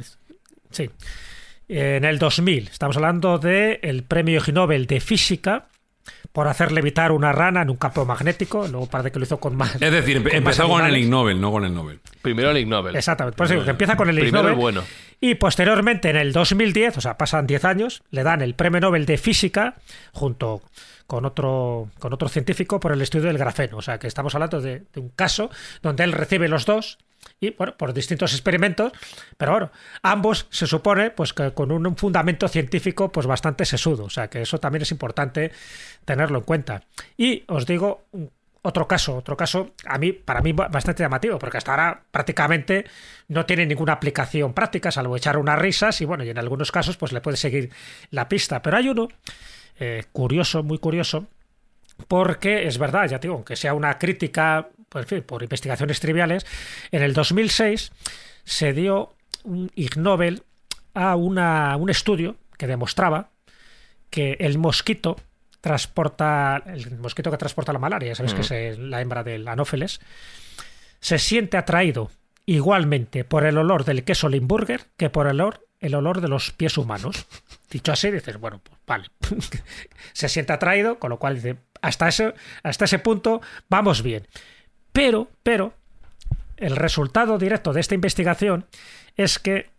sí. En el 2000. Estamos hablando del premio Ig Nobel de Física por hacer levitar una rana en un campo magnético. Luego parece que lo hizo con más. Es decir, con empezó con el. Ig Nobel, no con el Nobel. Primero el Ig Nobel. Exactamente, por eso digo que empieza con el Ig Primero el Nobel bueno. y posteriormente en el 2010, o sea, pasan 10 años, le dan el Premio Nobel de Física junto con otro, con otro científico por el estudio del grafeno. O sea, que estamos hablando de, de un caso donde él recibe los dos y, bueno, por distintos experimentos, pero bueno, ambos se supone pues que con un fundamento científico pues bastante sesudo. O sea, que eso también es importante tenerlo en cuenta. Y os digo otro caso, otro caso, a mí, para mí bastante llamativo, porque hasta ahora prácticamente no tiene ninguna aplicación práctica, salvo echar unas risas y bueno, y en algunos casos pues le puede seguir la pista. Pero hay uno eh, curioso, muy curioso, porque es verdad, ya digo, aunque sea una crítica, pues, en fin, por investigaciones triviales, en el 2006 se dio un Ig Nobel a una, un estudio que demostraba que el mosquito transporta el mosquito que transporta la malaria, sabes que es el- la hembra del anófeles, se siente atraído igualmente por el olor del queso Limburger que por el olor, el olor de los pies humanos. Dicho así, dices, bueno, pues vale. se siente atraído, con lo cual dice, hasta ese, hasta ese punto vamos bien. Pero, pero, el resultado directo de esta investigación es que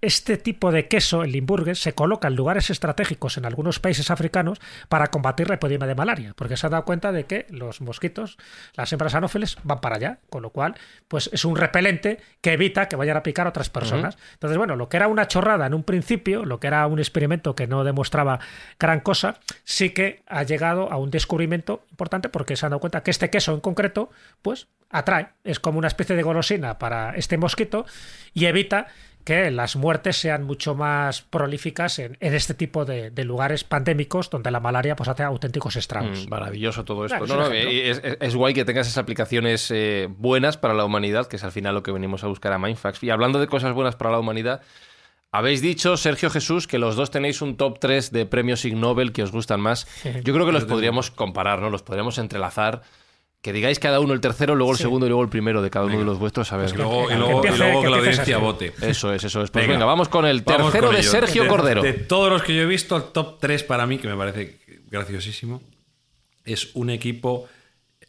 este tipo de queso, el Limburger, se coloca en lugares estratégicos en algunos países africanos para combatir la epidemia de malaria, porque se ha dado cuenta de que los mosquitos, las hembras anófeles, van para allá, con lo cual, pues es un repelente que evita que vayan a picar a otras personas. Entonces, bueno, lo que era una chorrada en un principio, lo que era un experimento que no demostraba gran cosa, sí que ha llegado a un descubrimiento importante porque se han dado cuenta que este queso en concreto, pues atrae, es como una especie de golosina para este mosquito y evita que las muertes sean mucho más prolíficas en, en este tipo de, de lugares pandémicos donde la malaria pues hace auténticos estragos. Mm, maravilloso todo esto. Claro, No, es no, un ejemplo. y es, es- es guay que tengas esas aplicaciones eh, buenas para la humanidad, que es al final lo que venimos a buscar a Mindfax. Y hablando de cosas buenas para la humanidad, habéis dicho, Sergio Jesús, que los dos tenéis un top 3 de premios Ig Nobel que os gustan más. Yo creo que los podríamos comparar, ¿no? Los podríamos entrelazar. Que digáis cada uno el tercero, luego el segundo y luego el primero de cada uno de los vuestros. A ver. Y luego, y Que luego- y luego que que la empiece audiencia Sergio. vote. Eso es, eso es. Pues venga, Venga. vamos con el Vamos tercero con de. Sergio De- Cordero. De todos los que yo he visto, el top 3 para mí, que me parece graciosísimo, es un equipo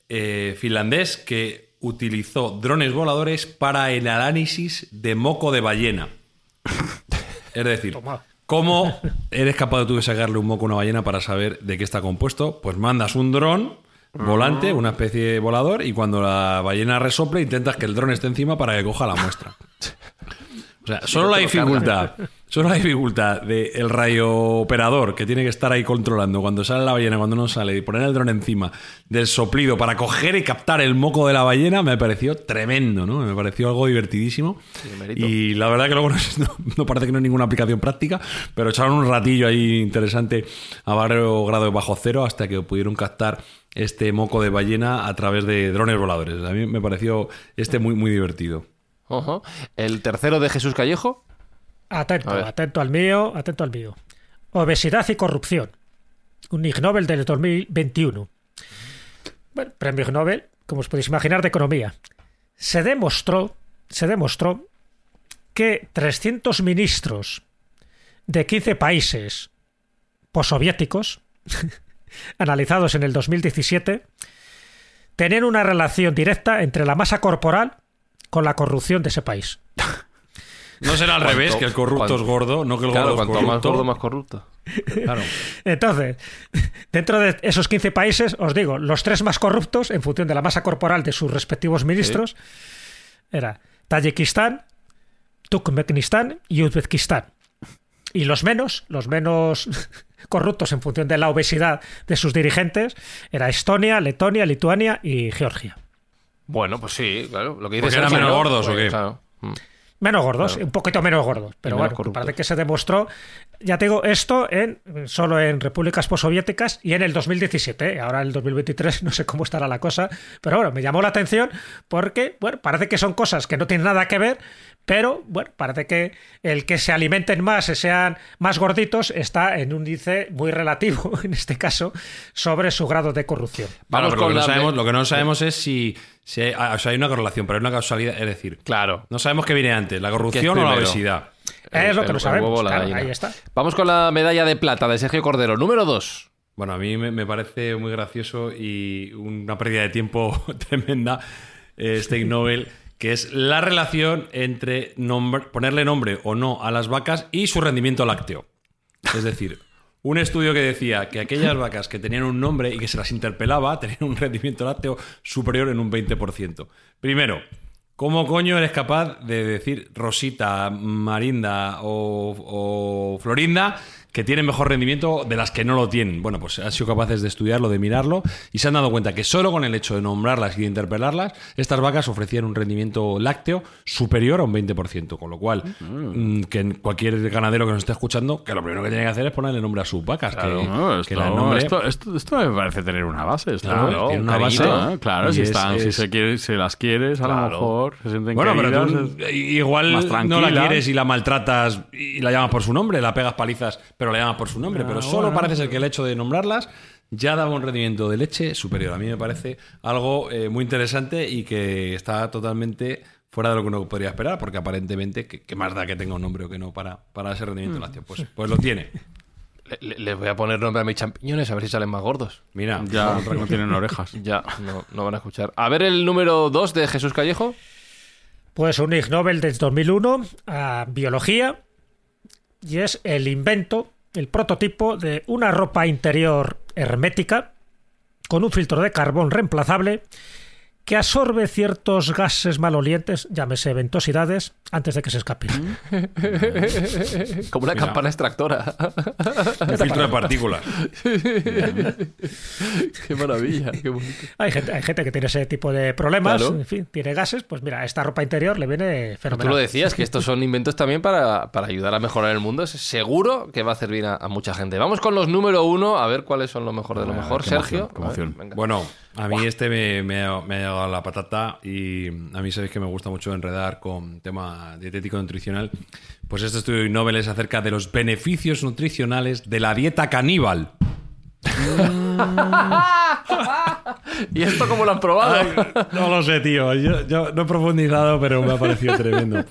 eh, finlandés que utilizó drones voladores para el análisis de moco de ballena. Es decir, Toma. ¿cómo eres capaz de tú de sacarle un moco a una ballena para saber de qué está compuesto? Pues mandas un dron volante, una especie de volador, y cuando la ballena resople, intentas que el dron esté encima para que coja la muestra. O sea, solo la dificultad, solo la dificultad del rayo operador que tiene que estar ahí controlando cuando sale la ballena, cuando no sale, y poner el dron encima del soplido para coger y captar el moco de la ballena, me pareció tremendo, ¿no? Me pareció algo divertidísimo. Y la verdad que luego no, no- no parece que no hay ninguna aplicación práctica, pero echaron un ratillo ahí interesante a varios grados bajo cero hasta que pudieron captar este moco de ballena a través de drones voladores. A mí me pareció este muy, muy divertido. Ojo. El tercero de Jesús Callejo. Atento, atento al mío, atento al mío. Obesidad y corrupción. Un Ig Nobel del 2021. Bueno, premio Ig Nobel, como os podéis imaginar, de economía. Se demostró, se demostró que 300 ministros de 15 países possoviéticos analizados en el 2017 tenían una relación directa entre la masa corporal con la corrupción de ese país. No será al ¿Cuánto- revés, que el corrupto es gordo, no que el Claro, gordo es cuanto más corrupto. gordo, más corrupto. Claro. Entonces, dentro de esos 15 países, os digo, los tres más corruptos, en función de la masa corporal de sus respectivos ministros, era Tayikistán, Turkmenistán y Uzbekistán. Y los menos, los menos corruptos en función de la obesidad de sus dirigentes, era Estonia, Letonia, Lituania y Georgia. Bueno, pues sí, claro. Lo que dice Porque eran menos ¿no? gordos, ¿o Pues, qué? claro. Mm. Menos gordos, Claro. un poquito menos gordos. Pero menos bueno, corruptos. parece que se demostró, ya te digo, esto en solo en repúblicas postsoviéticas y en el 2017. ¿eh? Ahora en el 2023 no sé cómo estará la cosa, pero bueno, me llamó la atención porque, bueno, parece que son cosas que no tienen nada que ver, pero bueno, parece que el que se alimenten más, y sean más gorditos, está en un índice muy relativo, en este caso, sobre su grado de corrupción. Vamos Vamos con lo, que no la- sabemos, lo que no sabemos es si, si hay, o sea, hay una correlación, pero hay una causalidad. Es decir, Claro. no sabemos qué viene antes, la ¿Qué es corrupción o la obesidad. es lo que no sabemos. huevo claro, ahí está. Vamos con la medalla de plata de Sergio Cordero. Número 2. Bueno, a mí me, me parece muy gracioso y una pérdida de tiempo tremenda eh, este Nobel, que es la relación entre nombre- ponerle nombre o no a las vacas y su rendimiento lácteo. Es decir, un estudio que decía que aquellas vacas que tenían un nombre y que se las interpelaba tenían un rendimiento lácteo superior en un 20%. Primero, ¿cómo coño eres capaz de decir Rosita, Marinda o, o Florinda que tienen mejor rendimiento de las que no lo tienen? Bueno, pues han sido capaces de estudiarlo, de mirarlo y se han dado cuenta que solo con el hecho de nombrarlas y de interpelarlas, estas vacas ofrecían un rendimiento lácteo superior a un 20%. Con lo cual, mm, que cualquier ganadero que nos esté escuchando, que lo primero que tiene que hacer es ponerle nombre a sus vacas. que, No, esto, nombre- esto, esto- esto me parece tener una base. Esto, Claro, ¿no? tiene una base. ¿eh? Claro, si, es- están, si se, quiere- si las quieres, a lo Claro. mejor se sienten Bueno, pero tú igual no la quieres y la maltratas y la llamas por su nombre, la pegas palizas, pero la llamas por su nombre. Ah, pero solo bueno. parece ser que el hecho de nombrarlas ya daba un rendimiento de leche superior. A mí me parece algo eh, muy interesante y que está totalmente fuera de lo que uno podría esperar, porque aparentemente, ¿qué, qué más da que tenga un nombre o que no para, para ese rendimiento lácteo? Pues, pues lo tiene. Le- le- Les voy a poner nombre a mis champiñones a ver si salen más gordos. Mira, Ya, otra que no tienen orejas. Ya, no, no van a escuchar. A ver el número 2 de Jesús Callejo. Pues un Ig Nobel del 2001 a biología y es el invento, el prototipo de una ropa interior hermética con un filtro de carbón reemplazable que absorbe ciertos gases malolientes, llámese ventosidades, antes de que se escapen. Como una campana extractora. un filtro de partículas. qué maravilla, qué bonito. Hay gente, hay gente que tiene ese tipo de problemas, Claro. en fin, tiene gases, pues mira, esta ropa interior le viene Tú fenomenal. lo decías, que estos son inventos también para, para ayudar a mejorar el mundo. Seguro que va a servir a, a mucha gente. Vamos con los número uno, a ver cuáles son lo mejor de lo Ah, mejor. qué Sergio. emoción, qué emoción. A ver, venga. Bueno, a mí este me, me ha, me ha la patata y a mí sabéis que me gusta mucho enredar con tema dietético nutricional. Pues este estudio de Nobel es acerca de los beneficios nutricionales de la dieta caníbal. ¿Y esto cómo lo han probado? no lo sé, tío. Yo, yo no he profundizado, pero me ha parecido tremendo.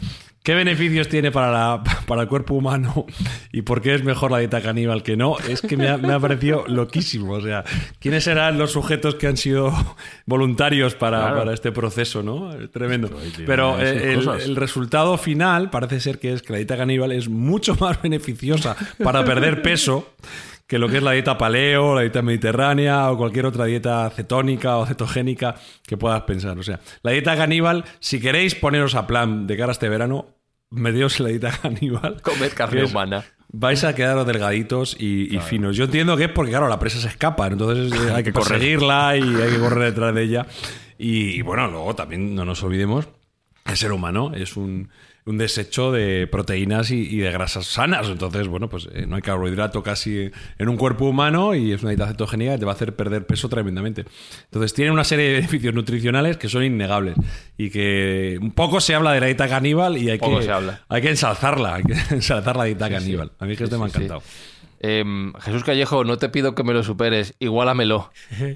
¿Qué beneficios tiene para, la- para el cuerpo humano y por qué es mejor la dieta caníbal que no? Es que me ha, me ha parecido loquísimo. O sea, ¿quiénes serán los sujetos que han sido voluntarios para, Claro. para este proceso? ¿no? Tremendo. Pero eh, el, el resultado final parece ser que es que la dieta caníbal es mucho más beneficiosa para perder peso que lo que es la dieta paleo, la dieta mediterránea o cualquier otra dieta cetónica o cetogénica que puedas pensar. O sea, la dieta caníbal, si queréis poneros a plan de cara a este verano, meteos en la dieta caníbal. Comer carne es- humana. Vais a quedaros delgaditos y, y finos. Yo entiendo que es porque, claro, la presa se escapa, entonces eh, hay que corregirla y hay que correr detrás de ella. Y, y bueno, luego también no nos olvidemos el ser humano es un, un desecho de proteínas y, y de grasas sanas. Entonces, bueno, pues eh, no hay carbohidrato casi en un cuerpo humano y es una dieta cetogénica que te va a hacer perder peso tremendamente. Entonces, tiene una serie de beneficios nutricionales que son innegables y que un poco se habla de la dieta caníbal y hay, Poco que, se habla. hay que ensalzarla, hay que ensalzar la dieta caníbal. A mí que este me ha sí, sí. encantado. Em, Jesús Callejo, no te pido que me lo superes, igualamelo.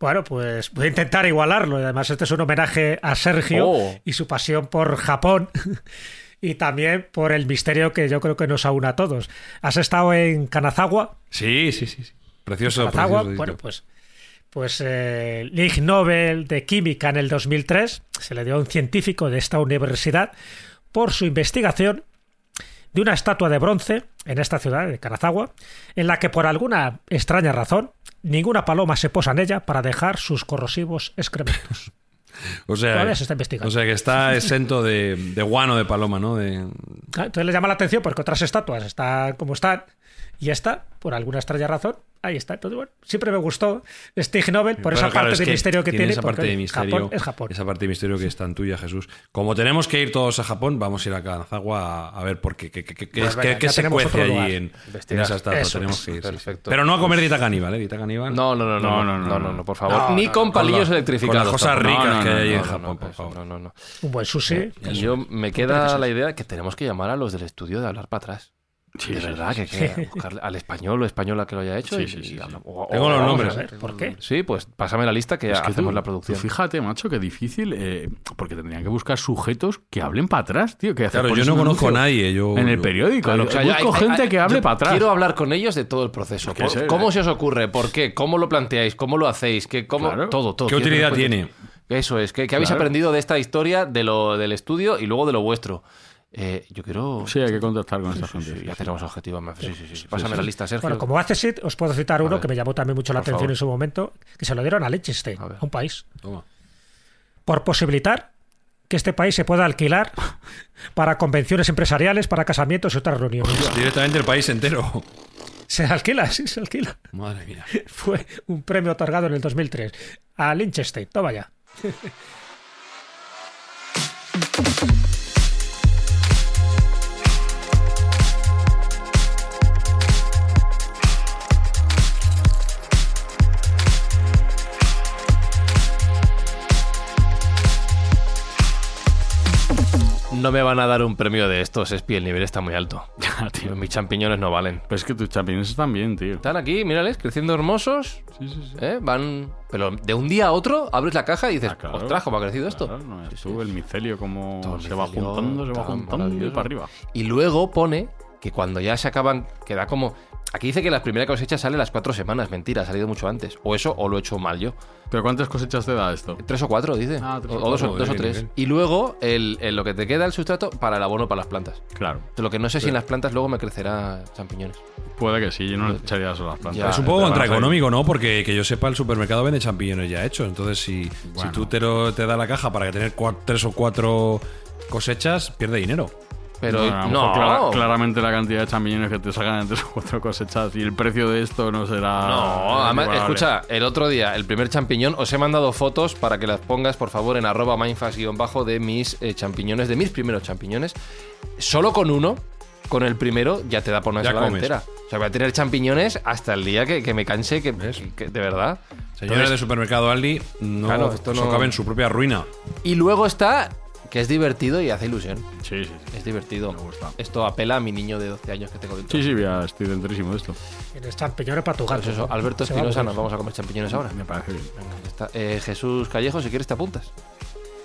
Bueno, pues voy a intentar igualarlo. Y Además, este es un homenaje a Sergio Oh. y su pasión por Japón. Y también por el misterio que yo creo que nos aúna a todos. ¿Has estado en Kanazawa? Sí, sí, sí. sí. Precioso, Kanazawa, precioso bueno, pues, pues eh, el Ig Nobel de Química en el 2003 se le dio a un científico de esta universidad por su investigación de una estatua de bronce en esta ciudad de Kanazawa, en la que por alguna extraña razón ninguna paloma se posa en ella para dejar sus corrosivos excrementos. O sea, Todavía se está investigando. o sea que está exento de, de guano de paloma, ¿no? De, Claro, Entonces le llama la atención porque otras estatuas están como están y esta, por alguna extraña razón, ahí está. Entonces, bueno, siempre me gustó este Ig Nobel por esa claro, parte es de misterio que tiene. esa parte de misterio, Japón es Japón. Esa parte de misterio que es tan tuya, Jesús. Como tenemos que ir todos a Japón, vamos a ir a Kanazawa a, a ver por qué, qué, Pues venga, se cuece allí en, en Investigar. esa estatua. Eso tenemos es. que ir. sí, sí. Perfecto. Pero no a comer dieta caníbal, ¿eh? Dieta caníbal. No, no, no, no, no, no, no, no, no, por favor. No, Ni con no, palillos con la- electrificados. con las cosas ricas No, que hay no, en Japón, no, por favor. no, no, no. Un buen sushi. Yo me queda la idea que tenemos que llamar a los del estudio de hablar para atrás. Sí, de sí, verdad, sí, que, hay que buscarle al español o española que lo haya hecho. Sí, y- sí, sí, y sí. habla- o- Tengo o- los vamos nombres. a ver. ¿Por qué? Sí, pues pásame la lista que Es que hacemos tú- la tú producción. fíjate, macho, qué difícil, eh, porque tendrían que buscar sujetos que hablen para atrás, tío. Que Claro, yo no conozco a nadie. Yo, En el periódico. Claro, Yo o sea, yo- busco hay- gente hay- que hable para atrás. Quiero hablar con ellos de todo el proceso. Que Por- sé, ¿Cómo eh. se os ocurre? ¿Por qué? ¿Cómo lo planteáis? ¿Cómo lo hacéis? ¿Qué, cómo... Claro. Todo, todo. ¿Qué utilidad tiene? Eso es. ¿Qué, habéis aprendido de esta historia de lo, del estudio y luego de lo vuestro? Eh, yo quiero... Sí, hay que contactar con esta Sí, gente. sí, sí, ya sí. tenemos objetivos. Sí, sí, sí, sí. Pásame la lista, Sergio. Bueno, como hace sit, os puedo citar uno que me llamó también mucho la Por atención favor. en su momento, que se lo dieron a Liechtenstein, A a un país, Toma. por posibilitar que este país se pueda alquilar para convenciones empresariales, para casamientos y otras reuniones. Directamente el país entero. Se alquila, sí, se alquila. Madre mía. Fue un premio otorgado en el 2003 a Liechtenstein. Toma ya. No me van a dar un premio de estos, Espi, el nivel está muy alto. Ya, tío. Mis champiñones no valen. Pero es que tus champiñones están bien, tío. Están aquí, mírales, creciendo hermosos. Sí, sí, sí. ¿eh? Van. Pero de un día a otro abres la caja y dices, Ah, claro. ostras, ¿cómo ha crecido esto? No, Sí, tú, sí. el micelio como Todo se va juntando, se va tan juntando y para arriba. Y luego pone que cuando ya se acaban, que da como... Aquí dice que la primera cosecha sale las cuatro semanas, mentira, ha salido mucho antes. O eso, o lo he hecho mal yo. ¿Pero cuántas cosechas te da esto? Tres o cuatro, dice. Ah, tres o, o o dos, o, cuatro, dos o tres. bien. Y luego, el, el- lo que te queda el sustrato para el abono para las plantas. Claro. De lo que no sé si en las plantas luego me crecerá champiñones. Puede que sí, yo no le echaría eso a las plantas. Ya, es un poco contraeconómico, ¿no? Porque que yo sepa, el supermercado vende champiñones ya hechos. Entonces, si, Bueno. si tú te, lo- te da la caja para tener tres o cuatro cosechas, pierde dinero. Pero no, clara- claramente la cantidad de champiñones que te sacan en tres o cuatro cosechas y el precio de esto no será. No, además, escucha, el otro día, el primer champiñón, os he mandado fotos para que las pongas, por favor, en arroba mindfast-bajo de mis eh, champiñones, de mis primeros champiñones. Solo con uno, con el primero, ya te da por una Ya ensalada comes. entera. O sea, voy a tener champiñones hasta el día que, que me canse, que, de verdad. Señores Entonces- de supermercado Aldi, no, Claro, esto eso no- cabe en su propia ruina. Y luego está, que es divertido y hace ilusión. Sí, sí, sí. Es divertido. Me gusta. Esto apela a mi niño de 12 años que tengo dentro. Sí, sí, ya estoy dentrísimo de esto. Tienes champiñones para tu gato. Pues eso. Alberto Espinosa, nos vamos a comer champiñones ahora. Me parece bien. Venga, ya está. Eh, Jesús Callejo, si quieres te apuntas.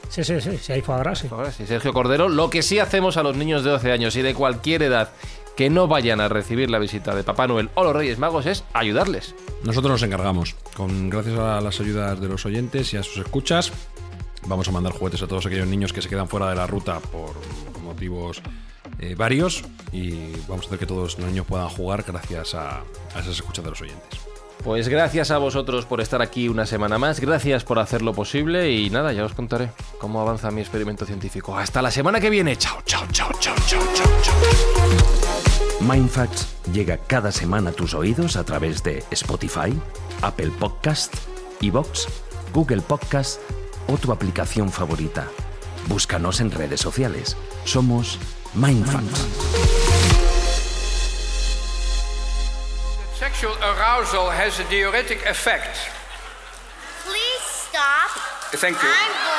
Sí, sí, sí. Si hay foie sí. Ahora sí, Sergio Cordero. Lo que sí hacemos a los niños de 12 años y de cualquier edad que no vayan a recibir la visita de Papá Noel o los Reyes Magos es ayudarles. Nosotros nos encargamos. Con, gracias a las ayudas de los oyentes y a sus escuchas, vamos a mandar juguetes a todos aquellos niños que se quedan fuera de la ruta por motivos eh, varios y vamos a hacer que todos los niños puedan jugar gracias a, a esas escuchas de los oyentes. Pues gracias a vosotros por estar aquí una semana más, gracias por hacerlo posible y nada, ya os contaré cómo avanza mi experimento científico. Hasta la semana que viene. Chao, chao, chao, chao, chao, chao, chao. Mindfacts llega cada semana a tus oídos a través de Spotify, Apple Podcast, Evox, Google Podcast o tu aplicación favorita. Búscanos en redes sociales. Somos Mindfacts. Sexual arousal has a diuretic effect. Please stop. Thank you.